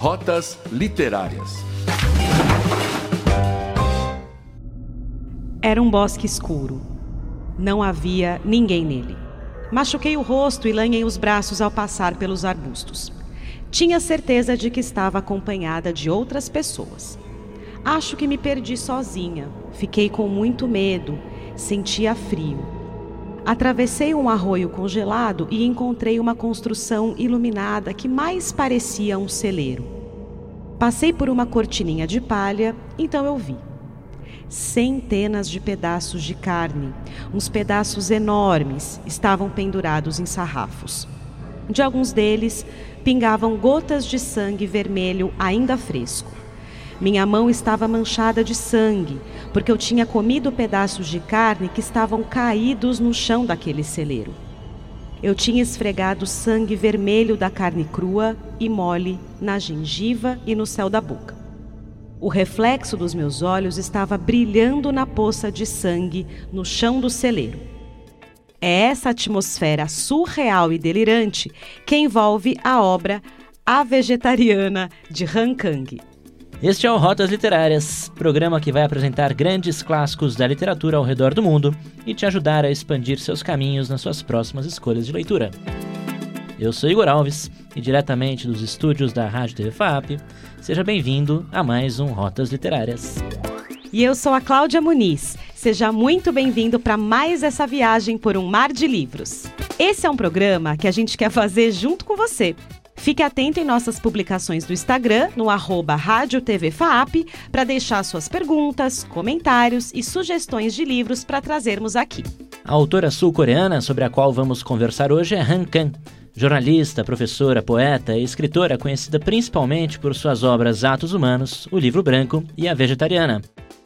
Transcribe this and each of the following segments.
Rotas Literárias. Era um bosque escuro. Não havia ninguém nele. Machuquei o rosto e lanhei os braços ao passar pelos arbustos. Tinha certeza de que estava acompanhada de outras pessoas. Acho que me perdi sozinha. Fiquei com muito medo. Sentia frio. Atravessei um arroio congelado e encontrei uma construção iluminada que mais parecia um celeiro. Passei por uma cortininha de palha, então eu vi centenas de pedaços de carne, uns pedaços enormes, estavam pendurados em sarrafos. De alguns deles pingavam gotas de sangue vermelho ainda fresco. Minha mão estava manchada de sangue, porque eu tinha comido pedaços de carne que estavam caídos no chão daquele celeiro. Eu tinha esfregado sangue vermelho da carne crua e mole na gengiva e no céu da boca. O reflexo dos meus olhos estava brilhando na poça de sangue no chão do celeiro. É essa atmosfera surreal e delirante que envolve a obra A Vegetariana de Han Kang. Este é o Rotas Literárias, programa que vai apresentar grandes clássicos da literatura ao redor do mundo e te ajudar a expandir seus caminhos nas suas próximas escolhas de leitura. Eu sou Igor Alves e diretamente dos estúdios da Rádio TV FAP, seja bem-vindo a mais um Rotas Literárias. E eu sou a Cláudia Muniz. Seja muito bem-vindo para mais essa viagem por um mar de livros. Esse é um programa que a gente quer fazer junto com você. Fique atento em nossas publicações do Instagram, no arroba Rádio TV FAP, para deixar suas perguntas, comentários e sugestões de livros para trazermos aqui. A autora sul-coreana sobre a qual vamos conversar hoje é Han Kang, jornalista, professora, poeta e escritora conhecida principalmente por suas obras Atos Humanos, O Livro Branco e A Vegetariana,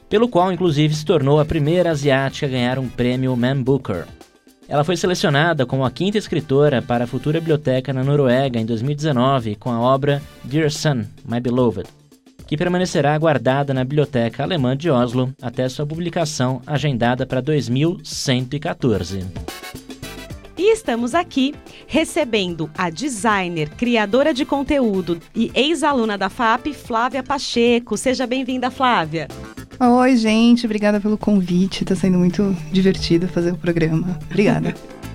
pelo qual inclusive se tornou a primeira asiática a ganhar um prêmio Man Booker. Ela foi selecionada como a quinta escritora para a futura biblioteca na Noruega em 2019 com a obra Dear Son, My Beloved, que permanecerá guardada na Biblioteca Alemã de Oslo até sua publicação agendada para 2114. E estamos aqui recebendo a designer, criadora de conteúdo e ex-aluna da FAP, Flávia Pacheco. Seja bem-vinda, Flávia. Oi, gente, obrigada pelo convite. Está sendo muito divertido fazer o programa. Obrigada.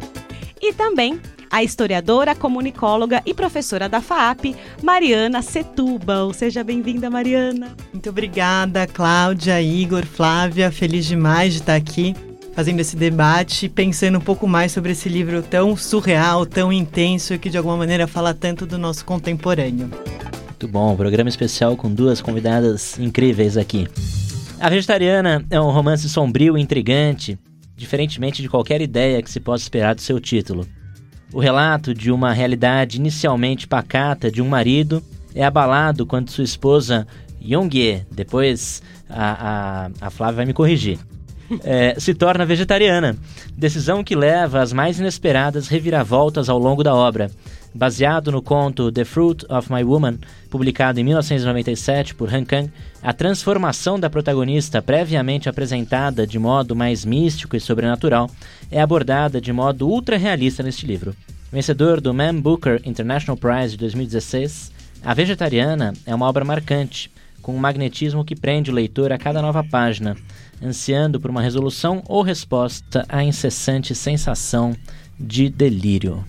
e também a historiadora, comunicóloga e professora da FAP, Mariana Setúbal. Seja bem-vinda, Mariana. Muito obrigada, Cláudia, Igor, Flávia. Feliz demais de estar aqui fazendo esse debate, pensando um pouco mais sobre esse livro tão surreal, tão intenso e que de alguma maneira fala tanto do nosso contemporâneo. Muito bom, programa especial com duas convidadas incríveis aqui. A Vegetariana é um romance sombrio e intrigante, diferentemente de qualquer ideia que se possa esperar do seu título. O relato de uma realidade inicialmente pacata de um marido é abalado quando sua esposa Yongye, depois a, a, a Flávia vai me corrigir, é, se torna vegetariana, decisão que leva às mais inesperadas reviravoltas ao longo da obra. Baseado no conto The Fruit of My Woman, publicado em 1997 por Han Kang, a transformação da protagonista, previamente apresentada de modo mais místico e sobrenatural, é abordada de modo ultra realista neste livro. Vencedor do Man Booker International Prize de 2016, A Vegetariana é uma obra marcante, com um magnetismo que prende o leitor a cada nova página, ansiando por uma resolução ou resposta à incessante sensação de delírio.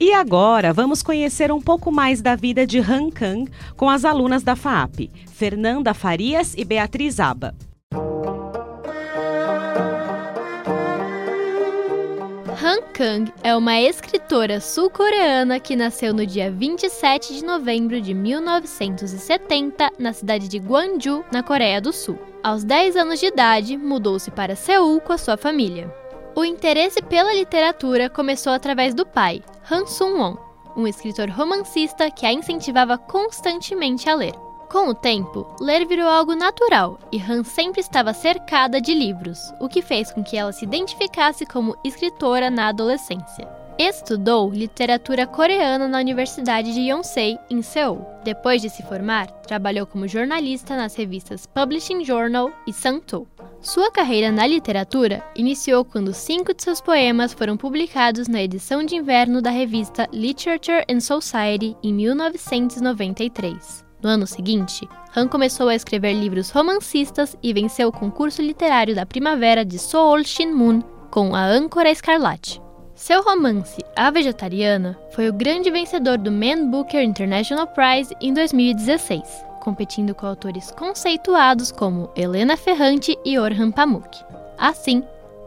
E agora vamos conhecer um pouco mais da vida de Han Kang com as alunas da FAP, Fernanda Farias e Beatriz Aba. Han Kang é uma escritora sul-coreana que nasceu no dia 27 de novembro de 1970 na cidade de Gwangju, na Coreia do Sul. Aos 10 anos de idade, mudou-se para Seul com a sua família. O interesse pela literatura começou através do pai, Han Sung-won, um escritor romancista que a incentivava constantemente a ler. Com o tempo, ler virou algo natural e Han sempre estava cercada de livros, o que fez com que ela se identificasse como escritora na adolescência. Estudou literatura coreana na Universidade de Yonsei, em Seul. Depois de se formar, trabalhou como jornalista nas revistas Publishing Journal e Santo. Sua carreira na literatura iniciou quando cinco de seus poemas foram publicados na edição de inverno da revista Literature and Society em 1993. No ano seguinte, Han começou a escrever livros romancistas e venceu o concurso literário da primavera de Seoul Shinmun com A Âncora Escarlate. Seu romance A Vegetariana foi o grande vencedor do Man Booker International Prize em 2016, competindo com autores conceituados como Helena Ferrante e Orhan Pamuk. Assim,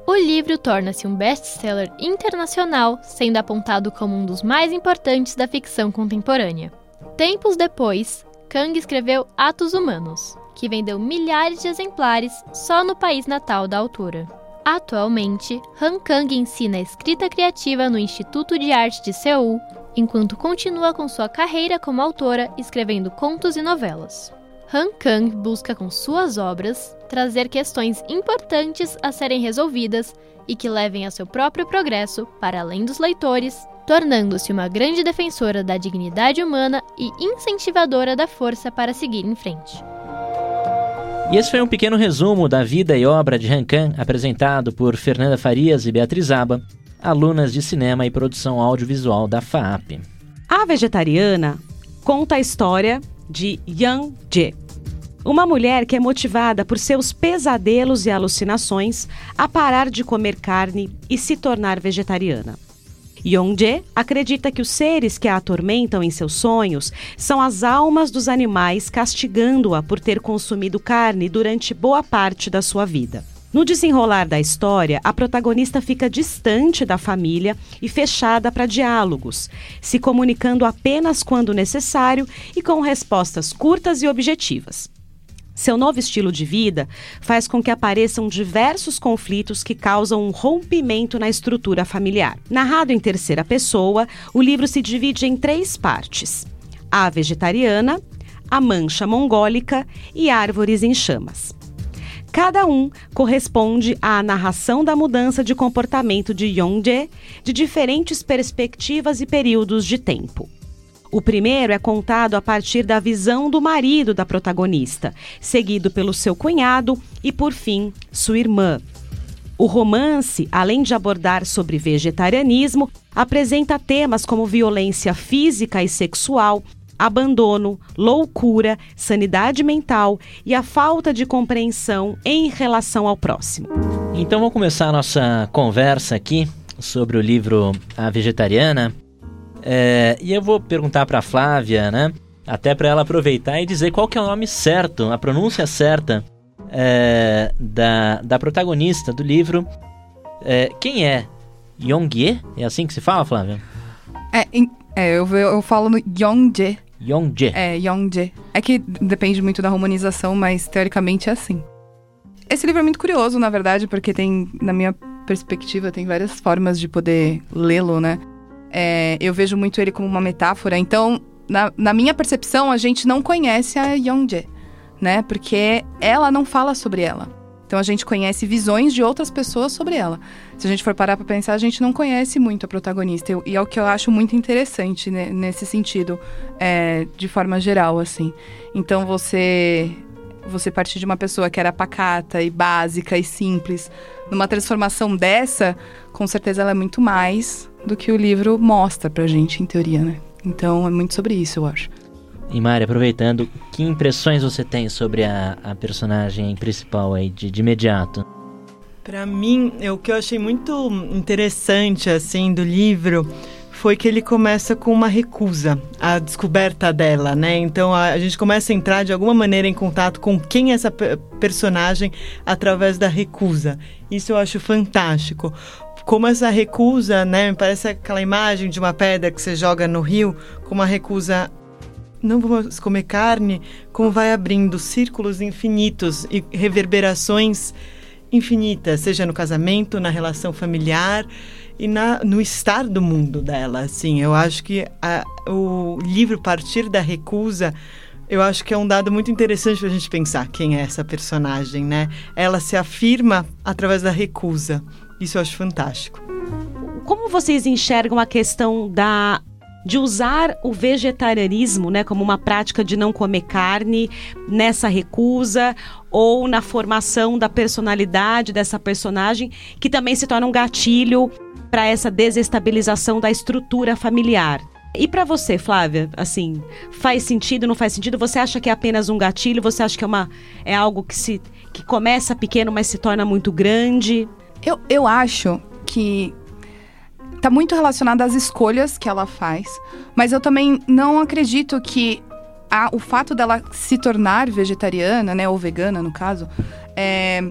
o livro torna-se um best-seller internacional, sendo apontado como um dos mais importantes da ficção contemporânea. Tempos depois, Kang escreveu Atos Humanos, que vendeu milhares de exemplares só no país natal da autora. Atualmente, Han Kang ensina escrita criativa no Instituto de Arte de Seul, enquanto continua com sua carreira como autora escrevendo contos e novelas. Han Kang busca com suas obras trazer questões importantes a serem resolvidas e que levem a seu próprio progresso para além dos leitores tornando-se uma grande defensora da dignidade humana e incentivadora da força para seguir em frente. E esse foi um pequeno resumo da vida e obra de Rancan, apresentado por Fernanda Farias e Beatriz Aba, alunas de cinema e produção audiovisual da FAAP. A vegetariana conta a história de Yang Je, uma mulher que é motivada por seus pesadelos e alucinações a parar de comer carne e se tornar vegetariana. Yongje acredita que os seres que a atormentam em seus sonhos são as almas dos animais castigando-a por ter consumido carne durante boa parte da sua vida. No desenrolar da história, a protagonista fica distante da família e fechada para diálogos, se comunicando apenas quando necessário e com respostas curtas e objetivas. Seu novo estilo de vida faz com que apareçam diversos conflitos que causam um rompimento na estrutura familiar. Narrado em terceira pessoa, o livro se divide em três partes: a vegetariana, a mancha mongólica e árvores em chamas. Cada um corresponde à narração da mudança de comportamento de Yongje de diferentes perspectivas e períodos de tempo. O primeiro é contado a partir da visão do marido da protagonista, seguido pelo seu cunhado e, por fim, sua irmã. O romance, além de abordar sobre vegetarianismo, apresenta temas como violência física e sexual, abandono, loucura, sanidade mental e a falta de compreensão em relação ao próximo. Então vamos começar a nossa conversa aqui sobre o livro A Vegetariana. É, e eu vou perguntar para Flávia, né? Até para ela aproveitar e dizer qual que é o nome certo, a pronúncia certa é, da, da protagonista do livro. É, quem é? Yongye? É assim que se fala, Flávia? É, é eu, eu falo no Yongje. Yongje. É, Yongje. É que depende muito da romanização, mas teoricamente é assim. Esse livro é muito curioso, na verdade, porque tem, na minha perspectiva, tem várias formas de poder lê-lo, né? É, eu vejo muito ele como uma metáfora. Então, na, na minha percepção, a gente não conhece a Yeonje, né? Porque ela não fala sobre ela. Então a gente conhece visões de outras pessoas sobre ela. Se a gente for parar para pensar, a gente não conhece muito a protagonista. e é o que eu acho muito interessante né, nesse sentido, é, de forma geral, assim. Então você você partir de uma pessoa que era pacata e básica e simples, numa transformação dessa, com certeza ela é muito mais do que o livro mostra pra gente, em teoria, né? Então é muito sobre isso, eu acho. E Mari, aproveitando, que impressões você tem sobre a, a personagem principal aí de, de imediato? Para mim, o que eu achei muito interessante assim do livro foi que ele começa com uma recusa à descoberta dela, né? Então a, a gente começa a entrar de alguma maneira em contato com quem é essa personagem através da recusa. Isso eu acho fantástico como essa recusa, né? Me parece aquela imagem de uma pedra que você joga no rio, como a recusa não vamos comer carne, como vai abrindo círculos infinitos e reverberações infinitas, seja no casamento, na relação familiar e na, no estar do mundo dela. Assim, eu acho que a, o livro partir da recusa eu acho que é um dado muito interessante para a gente pensar quem é essa personagem, né? Ela se afirma através da recusa. Isso eu acho fantástico. como vocês enxergam a questão da de usar o vegetarianismo, né, como uma prática de não comer carne nessa recusa ou na formação da personalidade dessa personagem, que também se torna um gatilho para essa desestabilização da estrutura familiar. E para você, Flávia, assim, faz sentido, não faz sentido? Você acha que é apenas um gatilho? Você acha que é uma é algo que se que começa pequeno, mas se torna muito grande? Eu, eu acho que tá muito relacionado às escolhas que ela faz, mas eu também não acredito que a, o fato dela se tornar vegetariana, né, ou vegana no caso, é,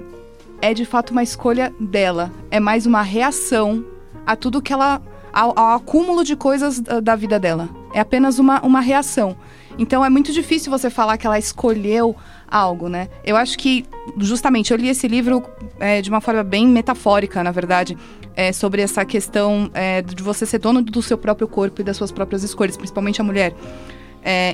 é de fato uma escolha dela. É mais uma reação a tudo que ela ao, ao acúmulo de coisas da, da vida dela. É apenas uma, uma reação. Então é muito difícil você falar que ela escolheu algo, né? Eu acho que, justamente, eu li esse livro é, de uma forma bem metafórica, na verdade, é, sobre essa questão é, de você ser dono do seu próprio corpo e das suas próprias escolhas, principalmente a mulher.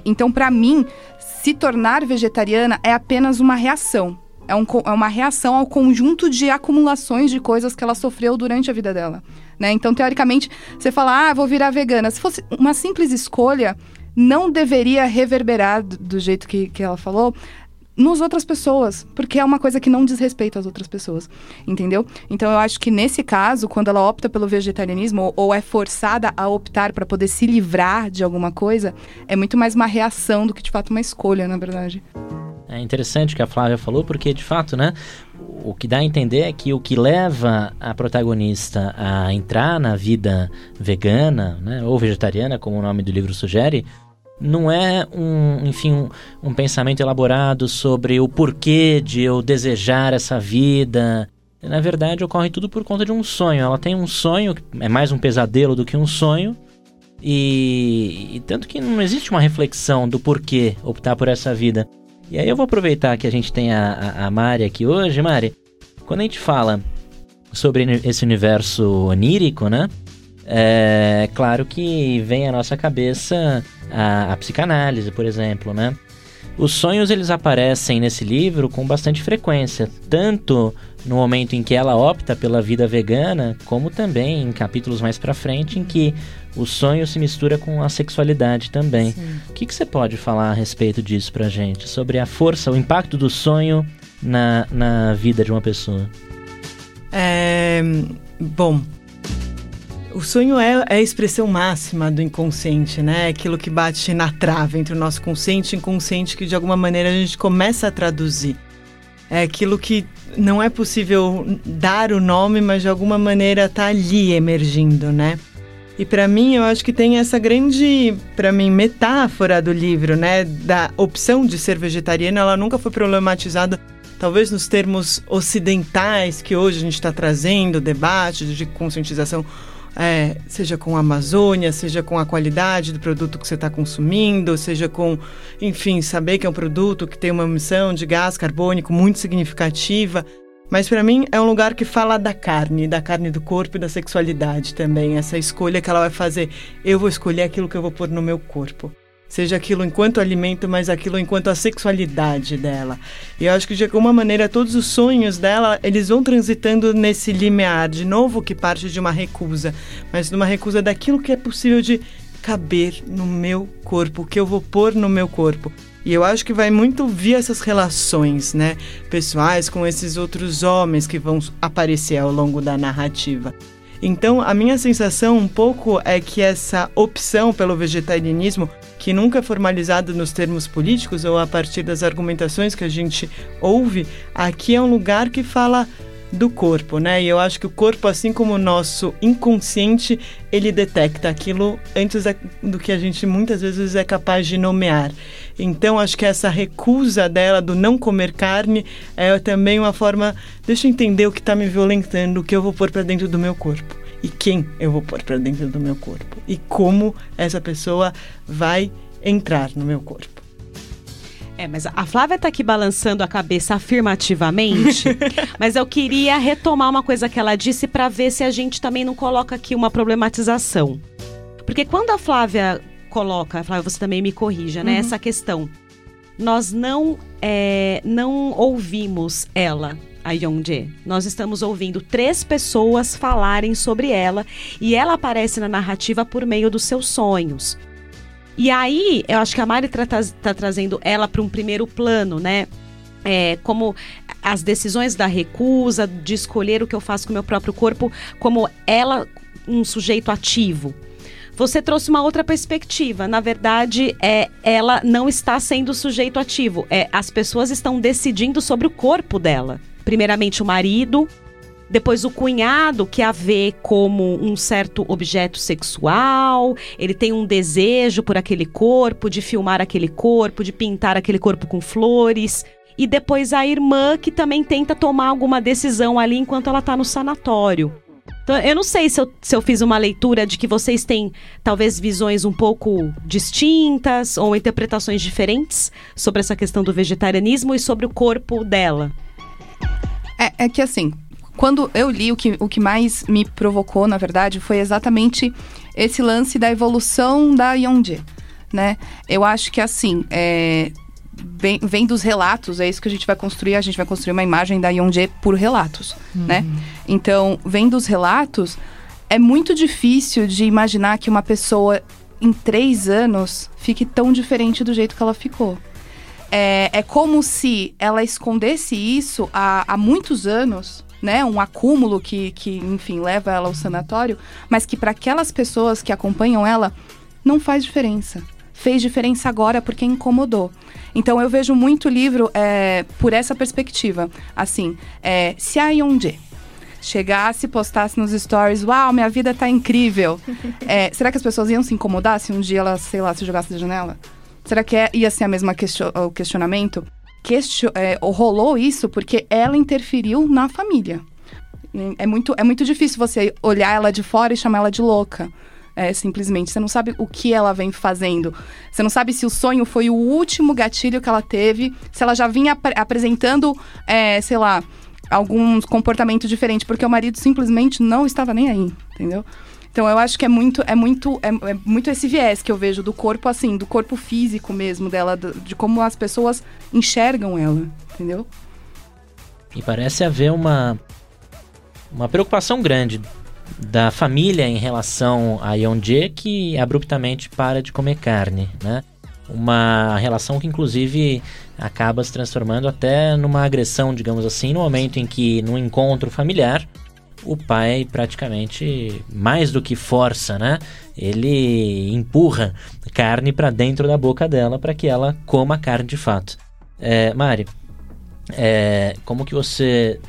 Então, para mim, se tornar vegetariana é apenas uma reação. É, um, é uma reação ao conjunto de acumulações de coisas que ela sofreu durante a vida dela. Né? Então, teoricamente, você fala, ah, vou virar vegana. Se fosse uma simples escolha, não deveria reverberar do, do jeito que, que ela falou nos outras pessoas, porque é uma coisa que não diz respeito às outras pessoas, entendeu? Então eu acho que nesse caso, quando ela opta pelo vegetarianismo ou, ou é forçada a optar para poder se livrar de alguma coisa, é muito mais uma reação do que de fato uma escolha, na verdade. É interessante o que a Flávia falou, porque de fato, né, o que dá a entender é que o que leva a protagonista a entrar na vida vegana, né, ou vegetariana, como o nome do livro sugere, não é um, enfim, um, um, pensamento elaborado sobre o porquê de eu desejar essa vida. Na verdade, ocorre tudo por conta de um sonho. Ela tem um sonho, é mais um pesadelo do que um sonho. E, e tanto que não existe uma reflexão do porquê optar por essa vida. E aí eu vou aproveitar que a gente tem a, a, a Mari aqui hoje. Mari, quando a gente fala sobre esse universo onírico, né? É claro que vem à nossa cabeça a, a psicanálise, por exemplo, né? Os sonhos eles aparecem nesse livro com bastante frequência, tanto no momento em que ela opta pela vida vegana, como também em capítulos mais para frente em que o sonho se mistura com a sexualidade também. Sim. O que, que você pode falar a respeito disso pra gente? Sobre a força, o impacto do sonho na, na vida de uma pessoa? É, bom, o sonho é, é, a expressão máxima do inconsciente, né? É aquilo que bate na trave entre o nosso consciente e inconsciente que de alguma maneira a gente começa a traduzir. É aquilo que não é possível dar o nome, mas de alguma maneira está ali emergindo, né? E para mim, eu acho que tem essa grande, para mim, metáfora do livro, né? Da opção de ser vegetariana, ela nunca foi problematizada, talvez nos termos ocidentais que hoje a gente está trazendo, debate de conscientização é, seja com a Amazônia, seja com a qualidade do produto que você está consumindo, seja com, enfim, saber que é um produto que tem uma emissão de gás carbônico muito significativa. Mas para mim é um lugar que fala da carne, da carne do corpo e da sexualidade também. Essa escolha que ela vai fazer. Eu vou escolher aquilo que eu vou pôr no meu corpo seja aquilo enquanto alimento, mas aquilo enquanto a sexualidade dela. E eu acho que de alguma maneira todos os sonhos dela, eles vão transitando nesse limiar, de novo que parte de uma recusa, mas de uma recusa daquilo que é possível de caber no meu corpo, que eu vou pôr no meu corpo. E eu acho que vai muito via essas relações, né, pessoais com esses outros homens que vão aparecer ao longo da narrativa. Então, a minha sensação um pouco é que essa opção pelo vegetarianismo que nunca é formalizado nos termos políticos ou a partir das argumentações que a gente ouve, aqui é um lugar que fala do corpo, né? E eu acho que o corpo, assim como o nosso inconsciente, ele detecta aquilo antes do que a gente muitas vezes é capaz de nomear. Então, acho que essa recusa dela do não comer carne é também uma forma, deixa eu entender o que está me violentando, o que eu vou pôr para dentro do meu corpo e quem eu vou pôr para dentro do meu corpo e como essa pessoa vai entrar no meu corpo. É, mas a Flávia está aqui balançando a cabeça afirmativamente, mas eu queria retomar uma coisa que ela disse para ver se a gente também não coloca aqui uma problematização. Porque quando a Flávia coloca, Flávia, você também me corrija, né? Uhum. Essa questão. Nós não, é, não ouvimos ela a Yongjae. Nós estamos ouvindo três pessoas falarem sobre ela e ela aparece na narrativa por meio dos seus sonhos. E aí, eu acho que a Mari está tá trazendo ela para um primeiro plano, né? É, como as decisões da recusa, de escolher o que eu faço com o meu próprio corpo, como ela, um sujeito ativo. Você trouxe uma outra perspectiva. Na verdade, é, ela não está sendo sujeito ativo. É, as pessoas estão decidindo sobre o corpo dela. Primeiramente, o marido, depois o cunhado, que a vê como um certo objeto sexual, ele tem um desejo por aquele corpo, de filmar aquele corpo, de pintar aquele corpo com flores e depois a irmã que também tenta tomar alguma decisão ali enquanto ela tá no sanatório. Então, eu não sei se eu, se eu fiz uma leitura de que vocês têm talvez visões um pouco distintas ou interpretações diferentes sobre essa questão do vegetarianismo e sobre o corpo dela. É, é que assim, quando eu li, o que, o que mais me provocou, na verdade, foi exatamente esse lance da evolução da Yonje, né? Eu acho que assim, é, vem, vem dos relatos, é isso que a gente vai construir, a gente vai construir uma imagem da Yonje por relatos, né? uhum. né? Então, vem dos relatos, é muito difícil de imaginar que uma pessoa em três anos fique tão diferente do jeito que ela ficou. É, é como se ela escondesse isso há, há muitos anos, né, um acúmulo que, que, enfim, leva ela ao sanatório, mas que para aquelas pessoas que acompanham ela não faz diferença. Fez diferença agora porque incomodou. Então eu vejo muito livro é, por essa perspectiva. Assim, é, se a Yonje chegasse e postasse nos stories, uau, minha vida tá incrível. É, será que as pessoas iam se incomodar se um dia ela, sei lá, se jogasse da janela? Será que é, ia ser a mesma question, o questionamento? Question, é, rolou isso porque ela interferiu na família. É muito, é muito difícil você olhar ela de fora e chamar ela de louca. É, simplesmente. Você não sabe o que ela vem fazendo. Você não sabe se o sonho foi o último gatilho que ela teve, se ela já vinha ap apresentando, é, sei lá, alguns comportamentos diferentes, porque o marido simplesmente não estava nem aí, entendeu? Então eu acho que é muito, é muito, é, é, muito esse viés que eu vejo do corpo assim, do corpo físico mesmo dela, de como as pessoas enxergam ela, entendeu? E parece haver uma uma preocupação grande da família em relação a Yonje que abruptamente para de comer carne, né? Uma relação que inclusive acaba se transformando até numa agressão, digamos assim, no momento em que no encontro familiar o pai praticamente mais do que força, né? Ele empurra carne para dentro da boca dela para que ela coma carne de fato. É, Mari, é, como que você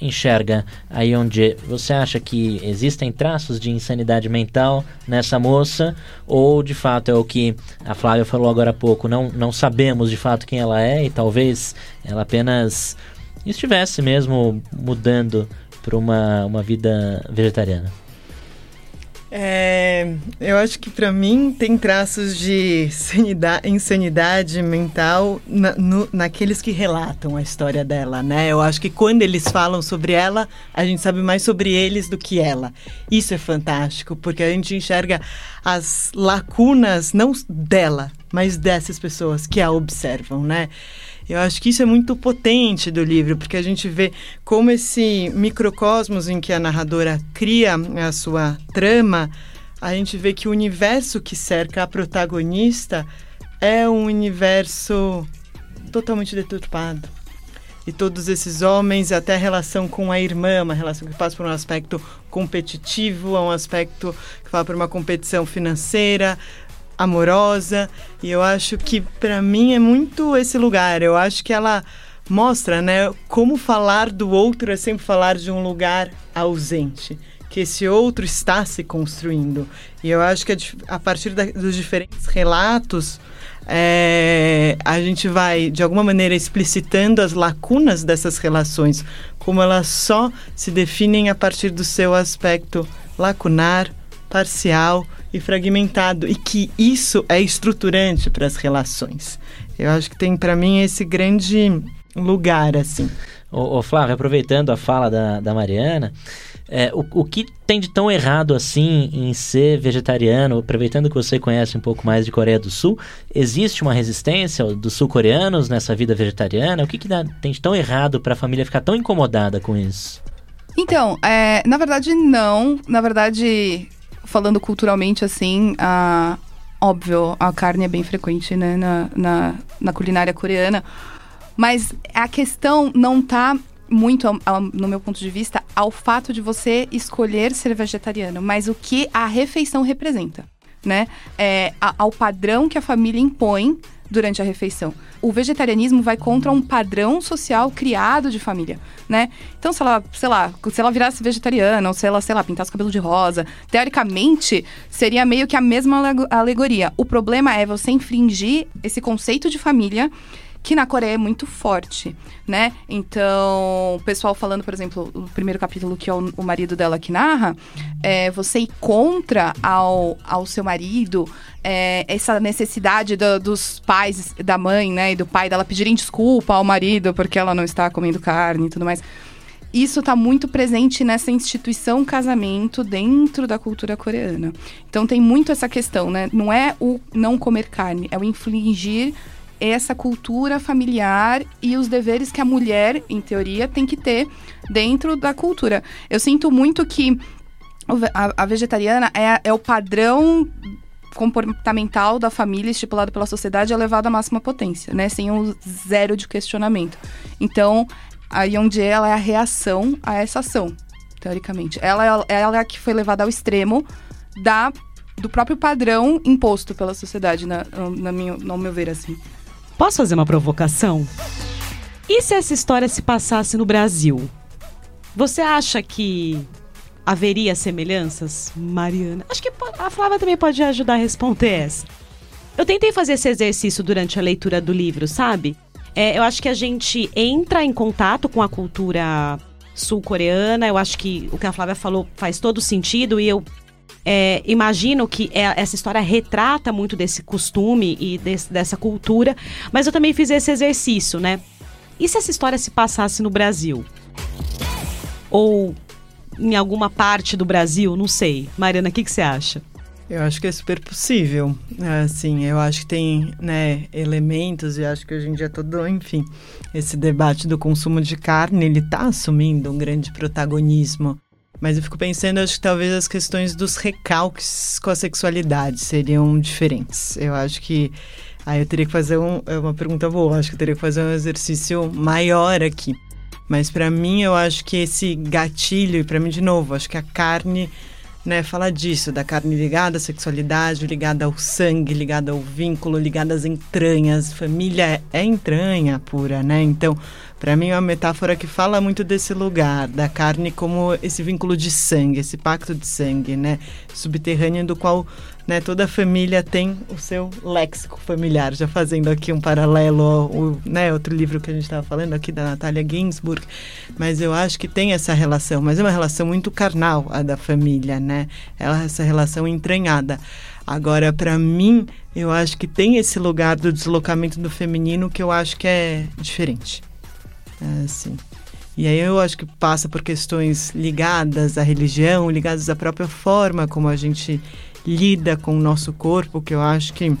enxerga aí onde você acha que existem traços de insanidade mental nessa moça ou de fato é o que a Flávia falou agora há pouco, não, não sabemos de fato quem ela é e talvez ela apenas estivesse mesmo mudando para uma, uma vida vegetariana? É, eu acho que para mim tem traços de sanidade, insanidade mental na, no, naqueles que relatam a história dela, né? Eu acho que quando eles falam sobre ela, a gente sabe mais sobre eles do que ela. Isso é fantástico, porque a gente enxerga as lacunas não dela, mas dessas pessoas que a observam, né? Eu acho que isso é muito potente do livro, porque a gente vê como esse microcosmos em que a narradora cria a sua trama, a gente vê que o universo que cerca a protagonista é um universo totalmente deturpado. E todos esses homens, até a relação com a irmã, uma relação que passa por um aspecto competitivo, um aspecto que fala por uma competição financeira, amorosa. E eu acho que para mim é muito esse lugar. Eu acho que ela mostra, né, como falar do outro é sempre falar de um lugar ausente, que esse outro está se construindo. E eu acho que a partir da, dos diferentes relatos é, a gente vai de alguma maneira explicitando as lacunas dessas relações, como elas só se definem a partir do seu aspecto lacunar, parcial e fragmentado e que isso é estruturante para as relações. Eu acho que tem para mim esse grande lugar assim. Ô, ô Flávio, aproveitando a fala da, da Mariana, É, o, o que tem de tão errado assim em ser vegetariano? Aproveitando que você conhece um pouco mais de Coreia do Sul, existe uma resistência dos sul-coreanos nessa vida vegetariana? O que, que dá, tem de tão errado para a família ficar tão incomodada com isso? Então, é, na verdade, não. Na verdade, falando culturalmente assim, a, óbvio, a carne é bem frequente né, na, na, na culinária coreana. Mas a questão não tá muito, no meu ponto de vista, ao fato de você escolher ser vegetariano, mas o que a refeição representa, né? É, ao padrão que a família impõe durante a refeição. O vegetarianismo vai contra um padrão social criado de família, né? Então, se ela, sei lá, se ela virasse vegetariana, ou se ela, sei lá, pintasse o cabelo de rosa, teoricamente, seria meio que a mesma alegoria. O problema é você infringir esse conceito de família que na Coreia é muito forte, né? Então, o pessoal falando, por exemplo, o primeiro capítulo que é o, o marido dela que narra, é você ir contra ao, ao seu marido, é, essa necessidade do, dos pais, da mãe, né, e do pai dela pedirem desculpa ao marido porque ela não está comendo carne e tudo mais. Isso está muito presente nessa instituição casamento dentro da cultura coreana. Então tem muito essa questão, né? Não é o não comer carne, é o infligir essa cultura familiar e os deveres que a mulher, em teoria, tem que ter dentro da cultura. Eu sinto muito que a, a vegetariana é, é o padrão comportamental da família estipulado pela sociedade é levado à máxima potência, né? Sem o zero de questionamento. Então, aí onde ela é a reação a essa ação, teoricamente. Ela, ela é a que foi levada ao extremo da do próprio padrão imposto pela sociedade, na, na minha, no meu ver, assim. Posso fazer uma provocação? E se essa história se passasse no Brasil? Você acha que haveria semelhanças, Mariana? Acho que a Flávia também pode ajudar a responder essa. Eu tentei fazer esse exercício durante a leitura do livro, sabe? É, eu acho que a gente entra em contato com a cultura sul-coreana. Eu acho que o que a Flávia falou faz todo sentido e eu é, imagino que é, essa história retrata muito desse costume e desse, dessa cultura, mas eu também fiz esse exercício, né? E se essa história se passasse no Brasil? Ou em alguma parte do Brasil? Não sei. Mariana, o que, que você acha? Eu acho que é super possível. Assim, eu acho que tem né, elementos e acho que hoje em dia todo, enfim, esse debate do consumo de carne, ele está assumindo um grande protagonismo mas eu fico pensando, acho que talvez as questões dos recalques com a sexualidade seriam diferentes. Eu acho que aí eu teria que fazer um, é uma pergunta boa, acho que eu teria que fazer um exercício maior aqui. Mas para mim eu acho que esse gatilho, e para mim de novo, acho que a carne né, fala disso, da carne ligada à sexualidade, ligada ao sangue, ligada ao vínculo, ligada às entranhas. Família é entranha pura, né? Então, para mim é uma metáfora que fala muito desse lugar, da carne como esse vínculo de sangue, esse pacto de sangue, né? Subterrâneo do qual né, toda família tem o seu léxico familiar. Já fazendo aqui um paralelo ao né, outro livro que a gente estava falando aqui da Natália Ginsburg. Mas eu acho que tem essa relação, mas é uma relação muito carnal, a da família, né? Ela, essa relação entranhada. Agora, para mim, eu acho que tem esse lugar do deslocamento do feminino que eu acho que é diferente. É, sim. E aí eu acho que passa por questões ligadas à religião, ligadas à própria forma como a gente lida com o nosso corpo, que eu acho que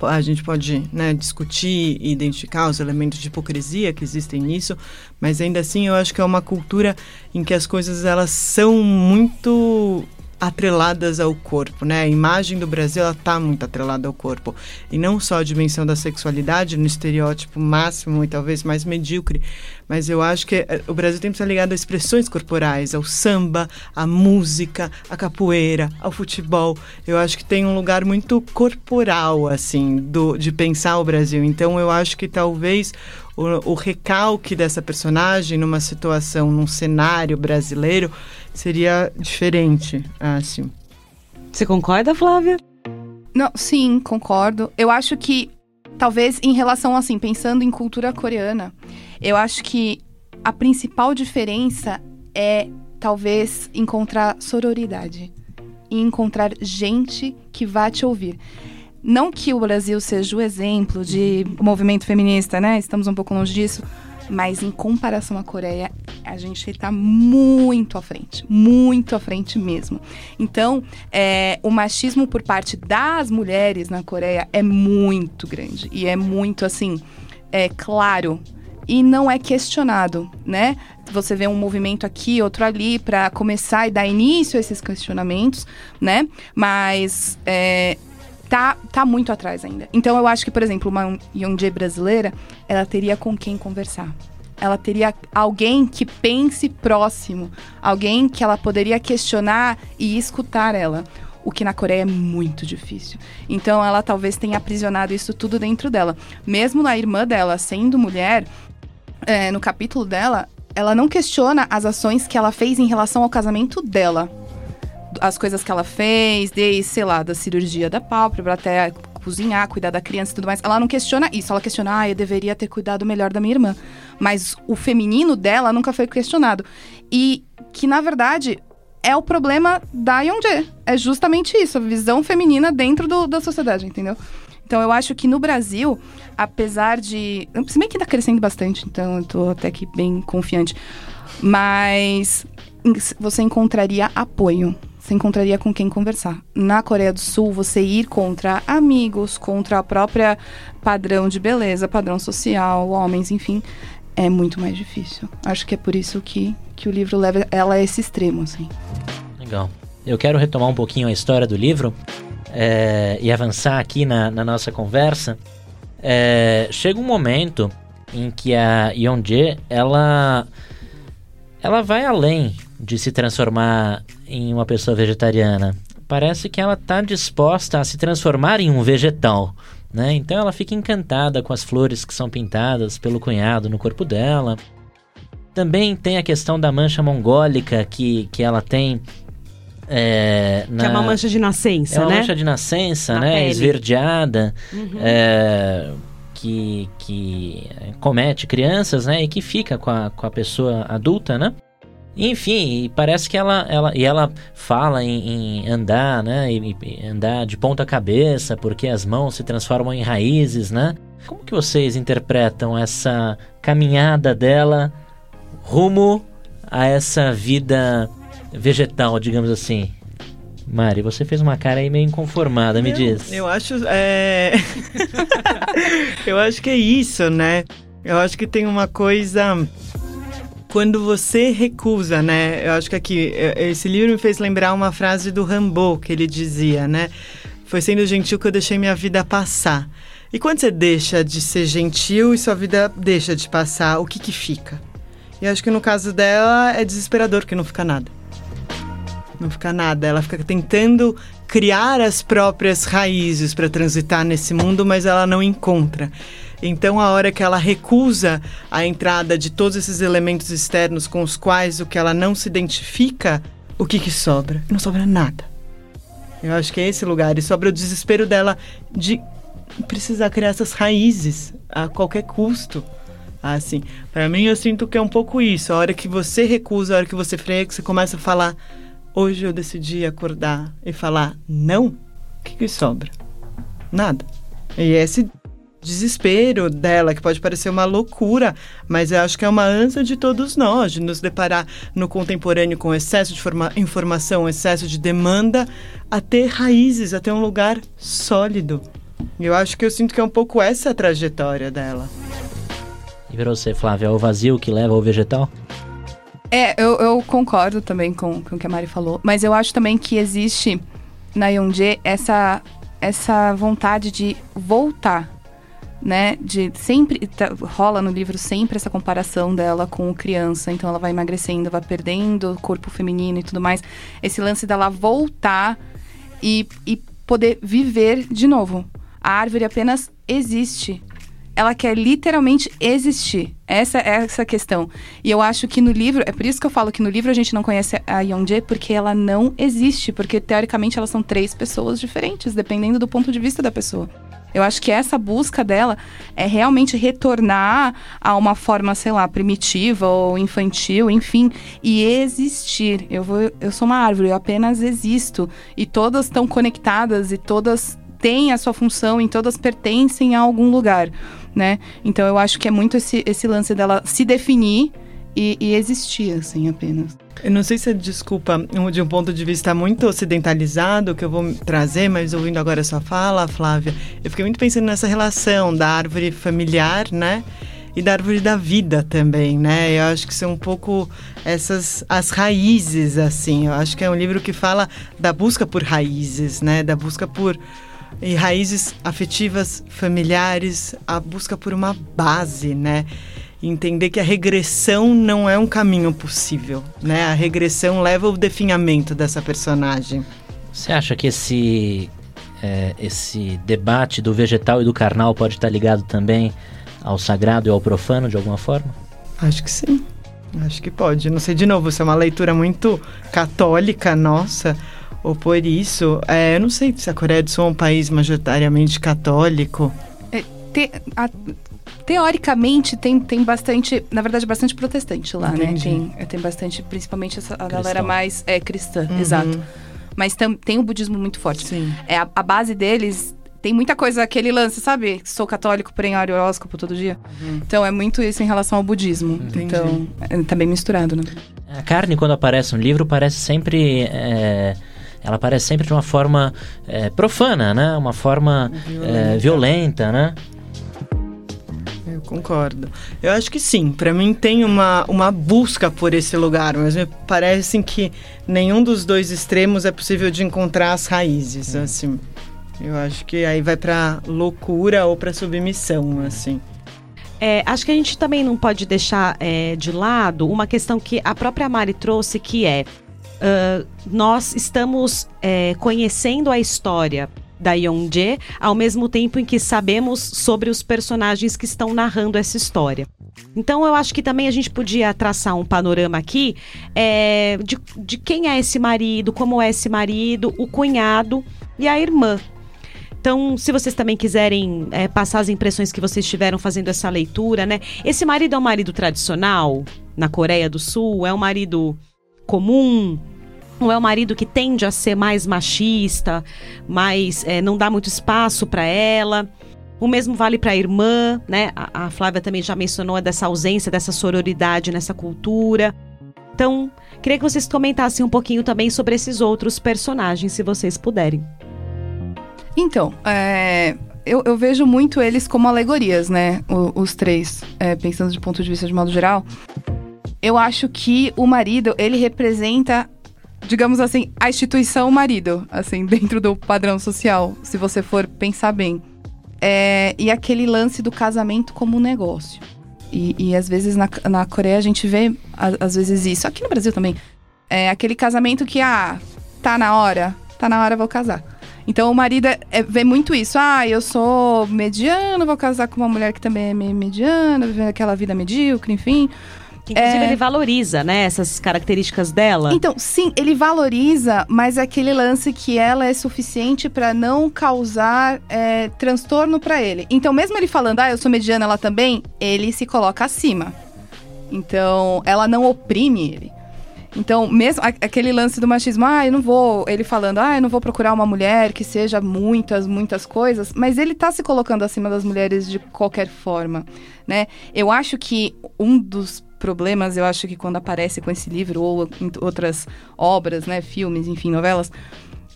a gente pode né, discutir e identificar os elementos de hipocrisia que existem nisso, mas ainda assim eu acho que é uma cultura em que as coisas elas são muito atreladas ao corpo, né? A imagem do Brasil ela tá muito atrelada ao corpo e não só a dimensão da sexualidade no estereótipo máximo e talvez mais medíocre, mas eu acho que eh, o Brasil tem que estar ligado a expressões corporais, ao samba, à música, à capoeira, ao futebol. Eu acho que tem um lugar muito corporal assim do de pensar o Brasil. Então eu acho que talvez o, o recalque dessa personagem numa situação, num cenário brasileiro seria diferente, assim. Você concorda, Flávia? Não, sim, concordo. Eu acho que talvez em relação assim, pensando em cultura coreana, eu acho que a principal diferença é talvez encontrar sororidade e encontrar gente que vá te ouvir. Não que o Brasil seja o exemplo de movimento feminista, né? Estamos um pouco longe disso. Mas em comparação à Coreia, a gente está muito à frente, muito à frente mesmo. Então, é, o machismo por parte das mulheres na Coreia é muito grande e é muito assim, é claro e não é questionado, né? Você vê um movimento aqui, outro ali, para começar e dar início a esses questionamentos, né? Mas é, tá, tá muito atrás ainda. Então eu acho que, por exemplo, uma Yeonjae brasileira, ela teria com quem conversar. Ela teria alguém que pense próximo, alguém que ela poderia questionar e escutar ela o que na Coreia é muito difícil. Então ela talvez tenha aprisionado isso tudo dentro dela. Mesmo a irmã dela sendo mulher, é, no capítulo dela, ela não questiona as ações que ela fez em relação ao casamento dela. As coisas que ela fez, desde, sei lá, da cirurgia da pálpebra até cozinhar, cuidar da criança e tudo mais. Ela não questiona isso, ela questiona, ah, eu deveria ter cuidado melhor da minha irmã. Mas o feminino dela nunca foi questionado. E que, na verdade, é o problema da Yeonjae. É justamente isso, a visão feminina dentro do, da sociedade, entendeu? Então eu acho que no Brasil, apesar de. Se bem que tá crescendo bastante, então eu tô até que bem confiante. Mas você encontraria apoio. Você encontraria com quem conversar. Na Coreia do Sul, você ir contra amigos, contra a própria padrão de beleza, padrão social, homens, enfim, é muito mais difícil. Acho que é por isso que, que o livro leva ela a esse extremo, assim. Legal. Eu quero retomar um pouquinho a história do livro, é, e avançar aqui na, na nossa conversa, é, chega um momento em que a Yeonjae, ela, ela vai além de se transformar em uma pessoa vegetariana. Parece que ela está disposta a se transformar em um vegetal. Né? Então ela fica encantada com as flores que são pintadas pelo cunhado no corpo dela. Também tem a questão da mancha mongólica que, que ela tem é, na... Que é uma mancha de nascença, né? É uma né? mancha de nascença, na né? Pele. Esverdeada. Uhum. É, que, que comete crianças, né? E que fica com a, com a pessoa adulta, né? Enfim, parece que ela, ela, e ela fala em, em andar, né? E, e, andar de ponta cabeça, porque as mãos se transformam em raízes, né? Como que vocês interpretam essa caminhada dela rumo a essa vida vegetal, digamos assim. Mari, você fez uma cara aí meio inconformada, me diz. Eu acho. É... eu acho que é isso, né? Eu acho que tem uma coisa. Quando você recusa, né? Eu acho que aqui. É, esse livro me fez lembrar uma frase do Rambo que ele dizia, né? Foi sendo gentil que eu deixei minha vida passar. E quando você deixa de ser gentil e sua vida deixa de passar, o que que fica? E acho que no caso dela é desesperador que não fica nada não fica nada. Ela fica tentando criar as próprias raízes para transitar nesse mundo, mas ela não encontra. Então, a hora que ela recusa a entrada de todos esses elementos externos com os quais o que ela não se identifica, o que, que sobra? Não sobra nada. Eu acho que é esse lugar. E sobra o desespero dela de precisar criar essas raízes a qualquer custo. Assim, para mim eu sinto que é um pouco isso. A hora que você recusa, a hora que você freia, que você começa a falar Hoje eu decidi acordar e falar não. O que, que sobra? Nada. E esse desespero dela, que pode parecer uma loucura, mas eu acho que é uma ânsia de todos nós, de nos deparar no contemporâneo com excesso de informação, excesso de demanda, a ter raízes, a ter um lugar sólido. Eu acho que eu sinto que é um pouco essa a trajetória dela. E para você, Flávia, é o vazio que leva ao vegetal? É, eu, eu concordo também com, com o que a Mari falou. Mas eu acho também que existe na Yeonjae essa, essa vontade de voltar né, de sempre tá, rola no livro sempre essa comparação dela com criança, então ela vai emagrecendo, vai perdendo o corpo feminino e tudo mais. Esse lance dela voltar e, e poder viver de novo. A árvore apenas existe ela quer literalmente existir. Essa é essa questão. E eu acho que no livro, é por isso que eu falo que no livro a gente não conhece a Yeonjae, porque ela não existe, porque teoricamente elas são três pessoas diferentes, dependendo do ponto de vista da pessoa. Eu acho que essa busca dela é realmente retornar a uma forma, sei lá, primitiva ou infantil, enfim, e existir. Eu vou, eu sou uma árvore, eu apenas existo e todas estão conectadas e todas têm a sua função e todas pertencem a algum lugar, né? Então eu acho que é muito esse, esse lance dela se definir e, e existir, assim, apenas. Eu não sei se é desculpa de um ponto de vista muito ocidentalizado que eu vou trazer, mas ouvindo agora a sua fala, Flávia, eu fiquei muito pensando nessa relação da árvore familiar, né? E da árvore da vida também, né? Eu acho que são um pouco essas as raízes, assim. Eu acho que é um livro que fala da busca por raízes, né? Da busca por raízes afetivas, familiares, a busca por uma base, né? Entender que a regressão não é um caminho possível, né? A regressão leva ao definhamento dessa personagem. Você acha que esse é, esse debate do vegetal e do carnal pode estar ligado também ao sagrado e ao profano de alguma forma? Acho que sim. Acho que pode. Não sei de novo, se é uma leitura muito católica nossa ou por isso. É, eu não sei se a Coreia do Sul é um país majoritariamente católico. É, te, a, teoricamente tem, tem bastante, na verdade, bastante protestante lá, né? Entendi. né? Tem, tem bastante, principalmente essa, a galera mais é, cristã, uhum. exato. Mas tam, tem o budismo muito forte. Sim. É, a, a base deles tem muita coisa, aquele lance, sabe? Sou católico, porém olho horóscopo todo dia. Uhum. Então é muito isso em relação ao budismo. Entendi. Então, é, tá bem misturado, né? A carne, quando aparece no livro, parece sempre. É, ela aparece sempre de uma forma é, profana, né? Uma forma violenta, é, violenta né? Eu concordo. Eu acho que sim. Para mim tem uma, uma busca por esse lugar, mas me parece que nenhum dos dois extremos é possível de encontrar as raízes, hum. assim. Eu acho que aí vai para loucura ou para submissão, assim. É, acho que a gente também não pode deixar é, de lado uma questão que a própria Mari trouxe, que é uh, nós estamos é, conhecendo a história da Yonje, ao mesmo tempo em que sabemos sobre os personagens que estão narrando essa história. Então eu acho que também a gente podia traçar um panorama aqui é, de, de quem é esse marido, como é esse marido, o cunhado e a irmã. Então, se vocês também quiserem é, passar as impressões que vocês tiveram fazendo essa leitura, né? Esse marido é um marido tradicional na Coreia do Sul? É um marido comum? Não é o marido que tende a ser mais machista, mais é, não dá muito espaço para ela. O mesmo vale para a irmã, né? A, a, Flávia também já mencionou dessa ausência dessa sororidade nessa cultura. Então, queria que vocês comentassem um pouquinho também sobre esses outros personagens, se vocês puderem. Então, é, eu, eu, vejo muito eles como alegorias, né? O, os três, é, pensando de ponto de vista de modo geral. Eu acho que o marido, ele representa digamos assim, a instituição marido, assim, dentro do padrão social, se você for pensar bem. É, e aquele lance do casamento como um negócio. E, e às vezes na, na Coreia a gente vê, às vezes, isso. Aqui no Brasil também. É aquele casamento que, ah, tá na hora, tá na hora, vou casar. Então o marido é, é, vê muito isso. Ah, eu sou mediano, vou casar com uma mulher que também é mediana, vivendo aquela vida medíocre, enfim. Inclusive, é... ele valoriza, né, essas características dela. Então, sim, ele valoriza, mas é aquele lance que ela é suficiente para não causar é, transtorno para ele. Então, mesmo ele falando, ah, eu sou mediana, ela também, ele se coloca acima. Então, ela não oprime ele. Então, mesmo aquele lance do machismo, ah, eu não vou, ele falando, ah, eu não vou procurar uma mulher que seja muitas, muitas coisas, mas ele tá se colocando acima das mulheres de qualquer forma, né? Eu acho que um dos problemas, eu acho que quando aparece com esse livro ou outras obras, né, filmes, enfim, novelas,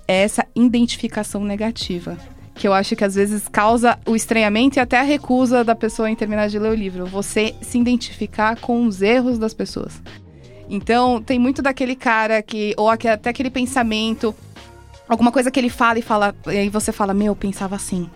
é essa identificação negativa. Que eu acho que às vezes causa o estranhamento e até a recusa da pessoa em terminar de ler o livro. Você se identificar com os erros das pessoas. Então, tem muito daquele cara que. Ou até aquele pensamento. Alguma coisa que ele fala e fala. E aí você fala, meu, eu pensava assim.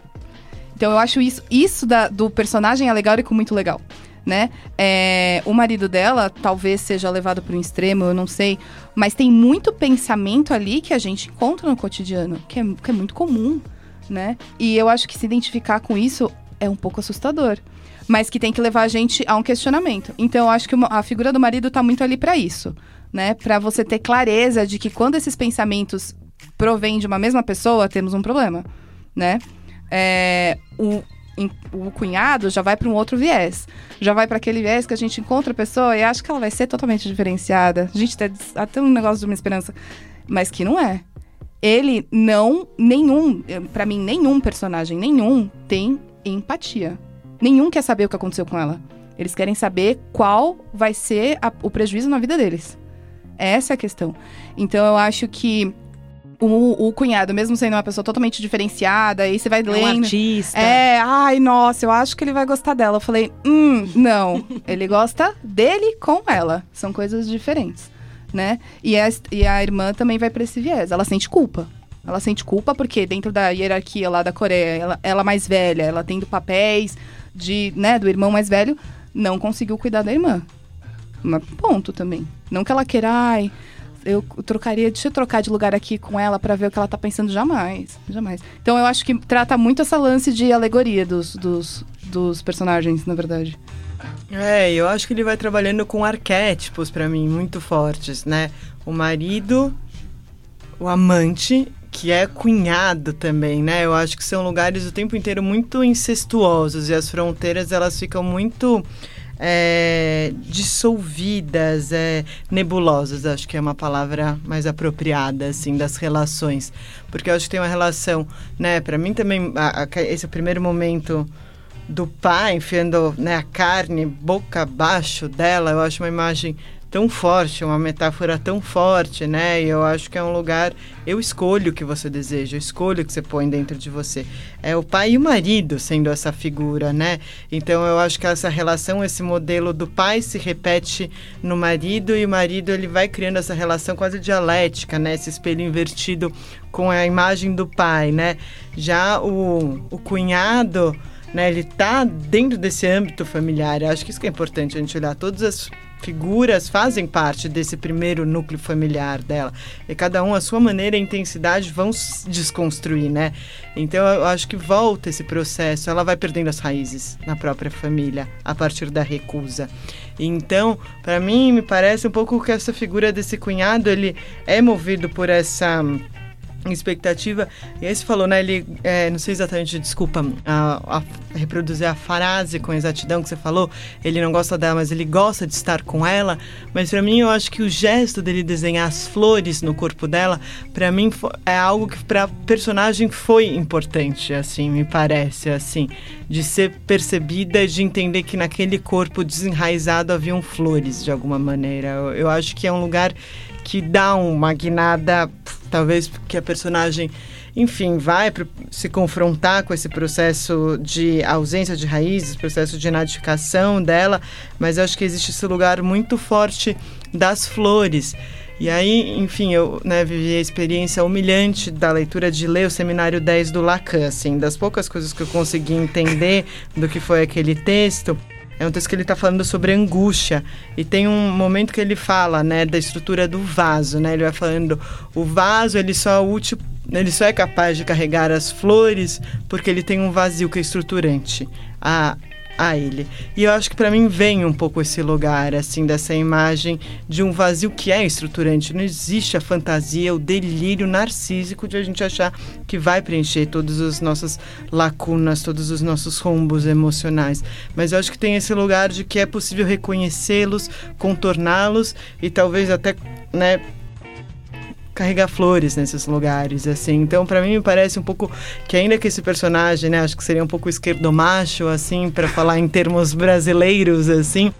Então eu acho isso, isso da, do personagem alegórico muito legal né? É, o marido dela talvez seja levado para um extremo, eu não sei. Mas tem muito pensamento ali que a gente encontra no cotidiano, que é, que é muito comum, né? E eu acho que se identificar com isso é um pouco assustador. Mas que tem que levar a gente a um questionamento. Então, eu acho que a figura do marido tá muito ali para isso, né? Para você ter clareza de que quando esses pensamentos provêm de uma mesma pessoa, temos um problema, né? É, o, o cunhado já vai para um outro viés. Já vai para aquele viés que a gente encontra a pessoa e acha que ela vai ser totalmente diferenciada. A gente tem até um negócio de uma esperança, mas que não é. ele não, nenhum, para mim, nenhum personagem, nenhum tem empatia. Nenhum quer saber o que aconteceu com ela. Eles querem saber qual vai ser a, o prejuízo na vida deles. Essa é a questão. Então eu acho que o, o, cunhado, mesmo sendo uma pessoa totalmente diferenciada, aí você vai lendo. É um artista. É, ai, nossa, eu acho que ele vai gostar dela. Eu falei, hum, não. ele gosta dele com ela. São coisas diferentes, né? E a, e a irmã também vai pra esse viés. Ela sente culpa. Ela sente culpa porque dentro da hierarquia lá da Coreia, ela, ela mais velha, ela tendo papéis de, né, do irmão mais velho, não conseguiu cuidar da irmã. Mas ponto também. Não que ela queira, ai, eu trocaria, deixa eu trocar de lugar aqui com ela para ver o que ela tá pensando. Jamais, jamais. Então eu acho que trata muito essa lance de alegoria dos, dos, dos personagens, na verdade. É, eu acho que ele vai trabalhando com arquétipos para mim muito fortes, né? O marido, o amante, que é cunhado também, né? Eu acho que são lugares o tempo inteiro muito incestuosos e as fronteiras elas ficam muito é, dissolvidas, é, nebulosas, acho que é uma palavra mais apropriada, assim, das relações. Porque eu acho que tem uma relação, né, para mim também, a, a, esse primeiro momento do pai enfiando né, a carne boca abaixo dela, eu acho uma imagem tão forte, uma metáfora tão forte, né? E eu acho que é um lugar. Eu escolho o que você deseja, eu escolho o que você põe dentro de você. É o pai e o marido sendo essa figura, né? Então eu acho que essa relação, esse modelo do pai se repete no marido e o marido ele vai criando essa relação quase dialética, né? Esse espelho invertido com a imagem do pai, né? Já o, o cunhado. Né, ele está dentro desse âmbito familiar. Eu acho que isso que é importante a gente olhar todas as figuras fazem parte desse primeiro núcleo familiar dela. E cada um, a sua maneira e intensidade, vão se desconstruir, né? Então eu acho que volta esse processo, ela vai perdendo as raízes na própria família a partir da recusa. Então, para mim, me parece um pouco que essa figura desse cunhado, ele é movido por essa expectativa. E aí você falou, né? Ele, é, não sei exatamente, desculpa, a, a, reproduzir a frase com exatidão que você falou. Ele não gosta dela, mas ele gosta de estar com ela. Mas para mim, eu acho que o gesto dele desenhar as flores no corpo dela, para mim é algo que para personagem foi importante, assim, me parece, assim, de ser percebida, de entender que naquele corpo desenraizado haviam flores de alguma maneira. eu, eu acho que é um lugar que dá uma guinada, talvez porque a personagem, enfim, vai se confrontar com esse processo de ausência de raízes, processo de inadificação dela, mas eu acho que existe esse lugar muito forte das flores. E aí, enfim, eu né, vivi a experiência humilhante da leitura de ler o Seminário 10 do Lacan, assim, das poucas coisas que eu consegui entender do que foi aquele texto. É um texto que ele está falando sobre angústia. E tem um momento que ele fala, né, da estrutura do vaso, né? Ele vai falando, o vaso, ele só é útil ele só é capaz de carregar as flores porque ele tem um vazio que é estruturante. A, a ele. E eu acho que para mim vem um pouco esse lugar, assim, dessa imagem de um vazio que é estruturante. Não existe a fantasia, o delírio narcísico de a gente achar que vai preencher todas as nossas lacunas, todos os nossos rombos emocionais. Mas eu acho que tem esse lugar de que é possível reconhecê-los, contorná-los e talvez até, né, carregar flores nesses lugares, assim. Então, para mim, me parece um pouco que ainda que esse personagem, né, acho que seria um pouco esquerdomacho, assim, para falar em termos brasileiros, assim.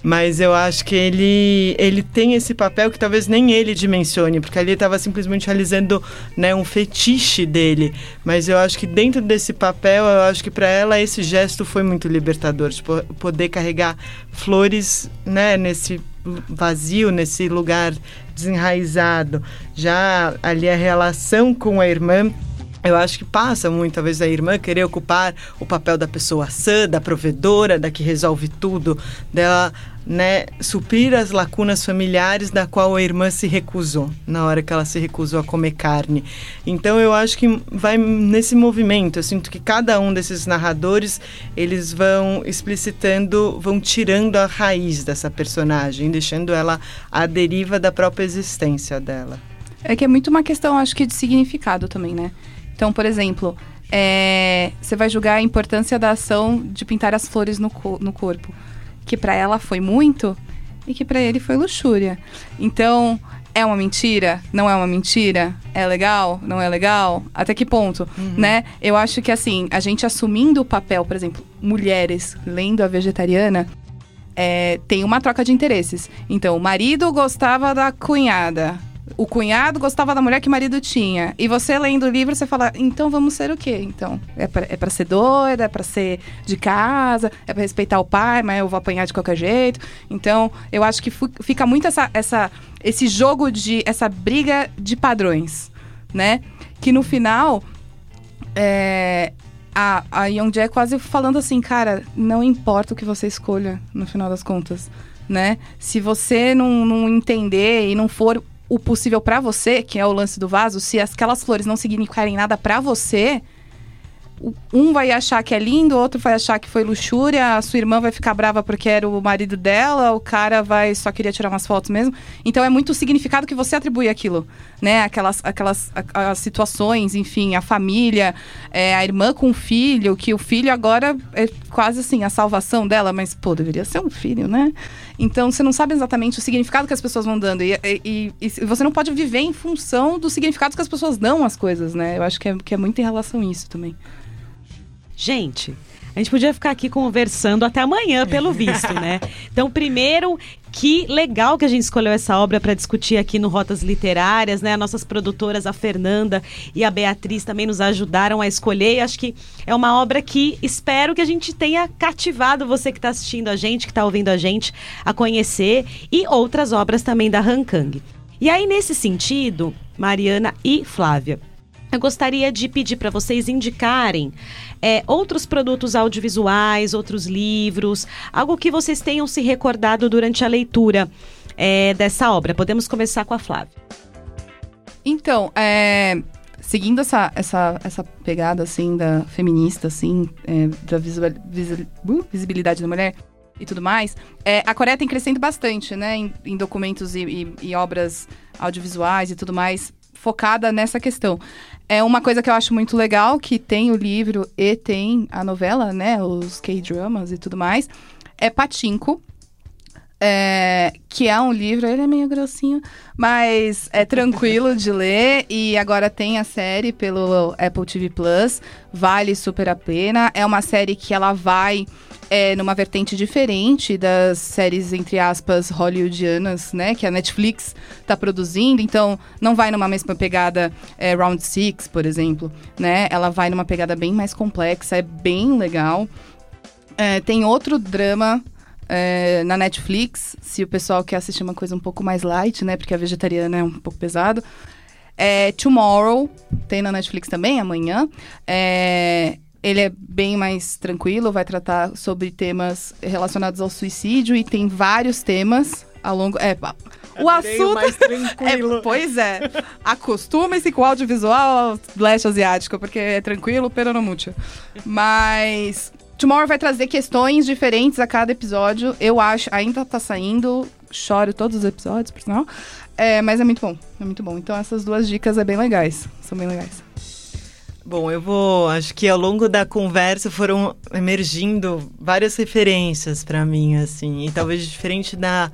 Mas eu acho que ele, ele tem esse papel que talvez nem ele dimensione, porque ali estava simplesmente realizando né, um fetiche dele. Mas eu acho que dentro desse papel, eu acho que para ela esse gesto foi muito libertador, tipo, poder carregar flores né, nesse vazio, nesse lugar desenraizado. Já ali a relação com a irmã eu acho que passa muito, talvez, a irmã querer ocupar o papel da pessoa sã, da provedora, da que resolve tudo, dela né, suprir as lacunas familiares da qual a irmã se recusou, na hora que ela se recusou a comer carne. Então eu acho que vai nesse movimento, eu sinto que cada um desses narradores, eles vão explicitando, vão tirando a raiz dessa personagem, deixando ela à deriva da própria existência dela. É que é muito uma questão, acho que, de significado também, né? Então, por exemplo, é, você vai julgar a importância da ação de pintar as flores no, co no corpo que para ela foi muito e que para ele foi luxúria. Então, é uma mentira? Não é uma mentira? É legal? Não é legal? Até que ponto, né? Eu acho que assim, a gente assumindo o papel, por exemplo, mulheres lendo a vegetariana, é, tem uma troca de interesses. Então, o marido gostava da cunhada. O cunhado gostava da mulher que o marido tinha. E você lendo o livro, você fala, então vamos ser o quê? Então, é pra, é pra ser doida, é pra ser de casa, é pra respeitar o pai, mas eu vou apanhar de qualquer jeito. Então, eu acho que fica muito essa, essa, esse jogo de. essa briga de padrões, né? Que no final. É, a, a Young é quase falando assim, cara, não importa o que você escolha, no final das contas, né? Se você não, não entender e não for o possível pra você, que é o lance do vaso, se aquelas flores não significarem nada pra você, um vai achar que é lindo, o outro vai achar que foi luxúria, a sua irmã vai ficar brava porque era o marido dela, o cara vai só queria tirar umas fotos mesmo. Então é muito o significado que você atribui àquilo, né? Aquelas, aquelas a- as situações, enfim, a família, é, a irmã com o filho, que o filho agora é quase assim a salvação dela, mas pô, deveria ser um filho, né? Então você não sabe exatamente o significado que as pessoas vão dando e, e- e- você não pode viver em função dos significados que as pessoas dão às coisas, né? Eu acho que é, que é muito em relação a isso também. Gente, a gente podia ficar aqui conversando até amanhã, pelo visto, né? Então, primeiro, que legal que a gente escolheu essa obra para discutir aqui no Rotas Literárias, né? Nossas produtoras, a Fernanda e a Beatriz, também nos ajudaram a escolher. E acho que é uma obra que espero que a gente tenha cativado você que está assistindo a gente, que está ouvindo a gente, a conhecer. E outras obras também da Han Kang. E aí, nesse sentido, Mariana e Flávia, eu gostaria de pedir para vocês indicarem é, outros produtos audiovisuais, outros livros, algo que vocês tenham se recordado durante a leitura é, dessa obra. Podemos começar com a Flávia. Então, é, seguindo essa, essa, essa pegada, assim, da feminista, assim, é, da visual- uh, visibilidade da mulher e tudo mais, é, a Coreia tem crescendo bastante, né, em, em documentos e, e- e obras audiovisuais e tudo mais, focada nessa questão. É uma coisa que eu acho muito legal, que tem o livro e tem a novela, né, os K-dramas e tudo mais, é Patinko, é, que é um livro, ele é meio grossinho, mas é tranquilo de ler. E agora tem a série pelo Apple TV Plus, vale super a pena. É uma série que ela vai é, numa vertente diferente das séries, entre aspas, hollywoodianas, né? Que a Netflix tá produzindo. Então, não vai numa mesma pegada é, Round Six, por exemplo, né? Ela vai numa pegada bem mais complexa, é bem legal. É, tem outro drama é, na Netflix, se o pessoal quer assistir uma coisa um pouco mais light, né? Porque a vegetariana é um pouco pesado. É Tomorrow, tem na Netflix também, amanhã. É, ele é bem mais tranquilo, vai tratar sobre temas relacionados ao suicídio e tem vários temas ao longo. É, o assunto. mais tranquilo. É, pois é. Acostume-se com o audiovisual leste asiático, porque é tranquilo, pero no mucho. Mas Tomorrow vai trazer questões diferentes a cada episódio. Eu acho, ainda tá saindo, choro todos os episódios, por sinal. É, mas é muito bom, é muito bom. Então essas duas dicas é bem legais, são bem legais. Bom, eu vou. Acho que ao longo da conversa foram emergindo várias referências pra mim, assim, e talvez diferente da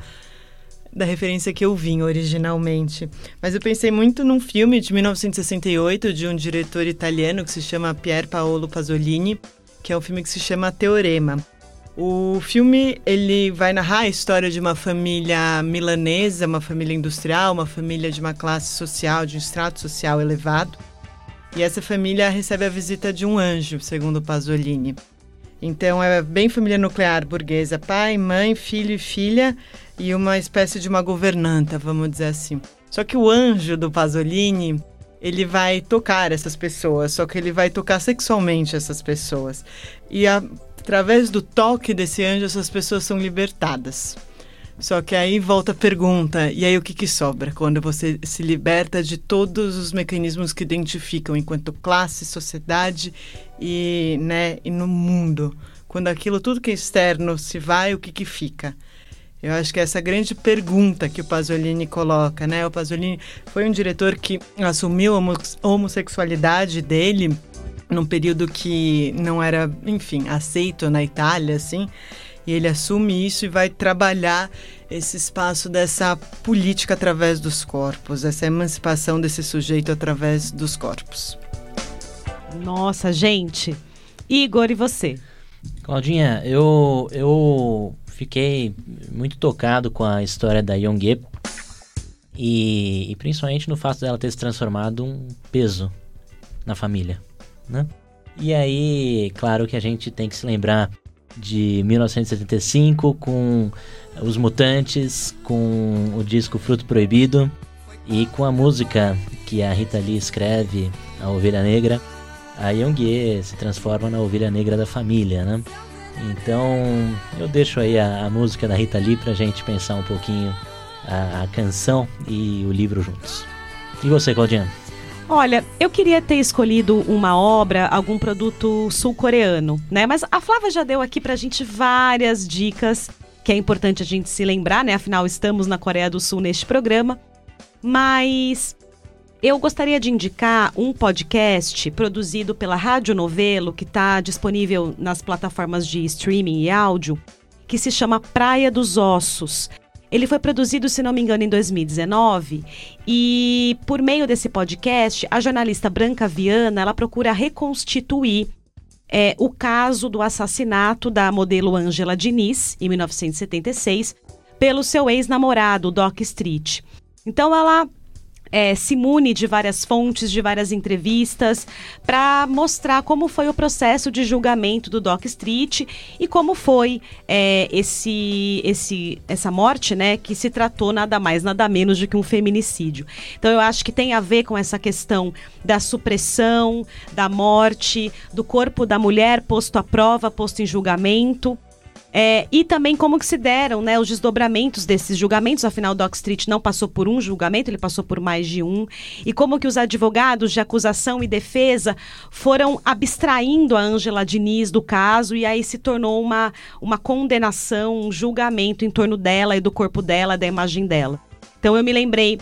da referência que eu vim originalmente. Mas eu pensei muito num filme de 1968 de um diretor italiano que se chama Pier Paolo Pasolini, que é um filme que se chama Teorema. O filme ele vai narrar a história de uma família milanesa, uma família industrial, uma família de uma classe social, de um extrato social elevado. E essa família recebe a visita de um anjo, segundo Pasolini. Então é bem família nuclear burguesa, pai, mãe, filho e filha e uma espécie de uma governanta, vamos dizer assim. Só que o anjo do Pasolini, ele vai tocar essas pessoas, só que ele vai tocar sexualmente essas pessoas. E a, através do toque desse anjo, essas pessoas são libertadas. Só que aí volta a pergunta, e aí o que, que sobra quando você se liberta de todos os mecanismos que identificam enquanto classe, sociedade e, né, e no mundo? Quando aquilo tudo que é externo se vai, o que, que fica? Eu acho que é essa grande pergunta que o Pasolini coloca, né? O Pasolini foi um diretor que assumiu a homo- homossexualidade dele num período que não era, enfim, aceito na Itália, assim. E ele assume isso e vai trabalhar esse espaço dessa política através dos corpos, essa emancipação desse sujeito através dos corpos. Nossa, gente. Igor, e você? Claudinha, eu, eu fiquei muito tocado com a história da Yonggi e, e principalmente no fato dela ter se transformado um peso na família, né? E aí, claro que a gente tem que se lembrar de 1975 com Os Mutantes, com o disco Fruto Proibido e com a música que a Rita Lee escreve, A Ovelha Negra, a Yoongi se transforma na ovelha negra da família, né? Então eu deixo aí a, a música da Rita Lee pra gente pensar um pouquinho a, a canção e o livro juntos. E você, Claudinha? Olha, eu queria ter escolhido uma obra, algum produto sul-coreano, né? Mas a Flávia já deu aqui pra gente várias dicas que é importante a gente se lembrar, né? Afinal, estamos na Coreia do Sul neste programa. Mas eu gostaria de indicar um podcast produzido pela Rádio Novelo, que está disponível nas plataformas de streaming e áudio, que se chama Praia dos Ossos. Ele foi produzido, se não me engano, em 2019 e por meio desse podcast, a jornalista Branca Viana, ela procura reconstituir é, o caso do assassinato da modelo Angela Diniz, em 1976, pelo seu ex-namorado, Doc Street. Então ela é, se mune de várias fontes, de várias entrevistas, para mostrar como foi o processo de julgamento do Doc Street e como foi é, esse, esse, essa morte, né, que se tratou nada mais, nada menos do que um feminicídio. Então eu acho que tem a ver com essa questão da supressão, da morte, do corpo da mulher posto à prova, posto em julgamento. É, e também como que se deram né, os desdobramentos desses julgamentos, afinal, Doc Street não passou por um julgamento, ele passou por mais de um. E como que os advogados de acusação e defesa foram abstraindo a Ângela Diniz do caso e aí se tornou uma, uma condenação, um julgamento em torno dela e do corpo dela, da imagem dela. Então eu me lembrei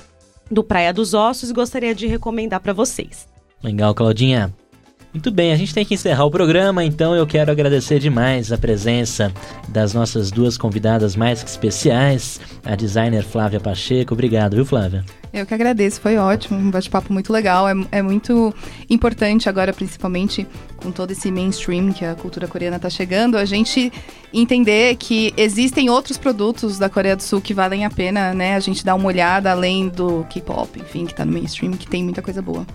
do Praia dos Ossos e gostaria de recomendar para vocês. Legal, Claudinha. Muito bem, a gente tem que encerrar o programa, então eu quero agradecer demais a presença das nossas duas convidadas mais que especiais, a designer Flávia Pacheco. Obrigado, viu, Flávia? Eu que agradeço, foi ótimo, um bate-papo muito legal. É, é, muito importante agora, principalmente com todo esse mainstream que a cultura coreana está chegando, a gente entender que existem outros produtos da Coreia do Sul que valem a pena, né? A gente dar uma olhada além do K-pop, enfim, que está no mainstream, que tem muita coisa boa.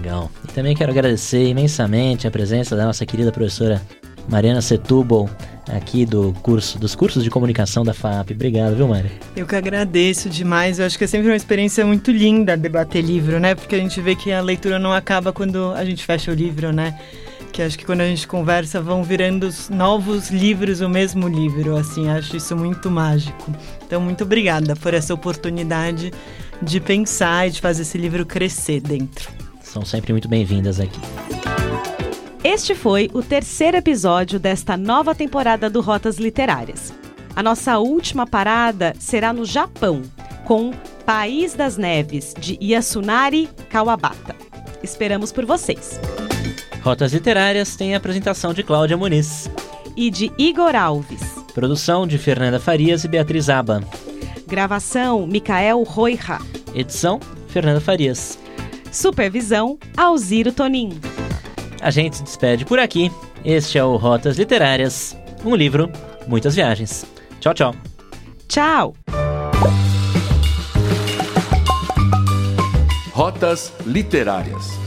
Legal. E também quero agradecer imensamente a presença da nossa querida professora Mariana Setúbal, aqui do curso, dos cursos de comunicação da FAP. Obrigado, viu, Mari? Eu que agradeço demais. Eu acho que é sempre uma experiência muito linda debater livro, né? Porque a gente vê que a leitura não acaba quando a gente fecha o livro, né? Que acho que quando a gente conversa vão virando novos livros o mesmo livro, assim, acho isso muito mágico. Então, muito obrigada por essa oportunidade de pensar e de fazer esse livro crescer dentro. São sempre muito bem-vindas aqui. Este foi o terceiro episódio desta nova temporada do Rotas Literárias. A nossa última parada será no Japão, com País das Neves, de Yasunari Kawabata. Esperamos por vocês. Rotas Literárias tem a apresentação de Cláudia Muniz. E de Igor Alves. Produção de Fernanda Farias e Beatriz Aba. Gravação Micael Roiha. Edição Fernanda Farias. Supervisão Alziro Tonin. A gente se despede por aqui. Este é o Rotas Literárias. Um livro, muitas viagens. Tchau, tchau. Tchau. Rotas Literárias.